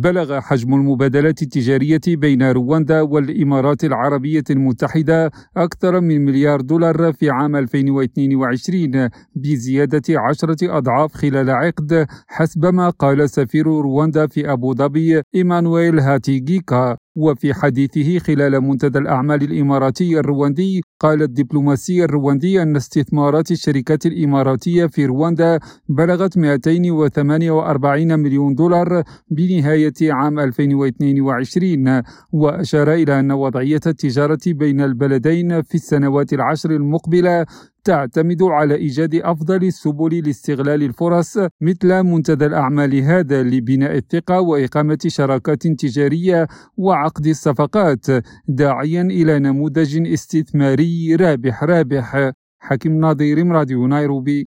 بلغ حجم المبادلات التجارية بين رواندا والإمارات العربية المتحدة أكثر من مليار دولار في عام 2022 بزيادة عشرة أضعاف خلال عقد حسب ما قال سفير رواندا في أبو ظبي إيمانويل هاتيغيكا وفي حديثه خلال منتدى الأعمال الإماراتي الرواندي قال الدبلوماسي الرواندي أن استثمارات الشركات الإماراتية في رواندا بلغت 248 مليون دولار بنهاية عام 2022 وأشار إلى أن وضعية التجارة بين البلدين في السنوات العشر المقبلة تعتمد على إيجاد أفضل السبل لاستغلال الفرص مثل منتدى الأعمال هذا لبناء الثقة وإقامة شراكات تجارية وعقد الصفقات داعيا إلى نموذج استثماري رابح رابح. حكيم ناظر راديو نيروبي.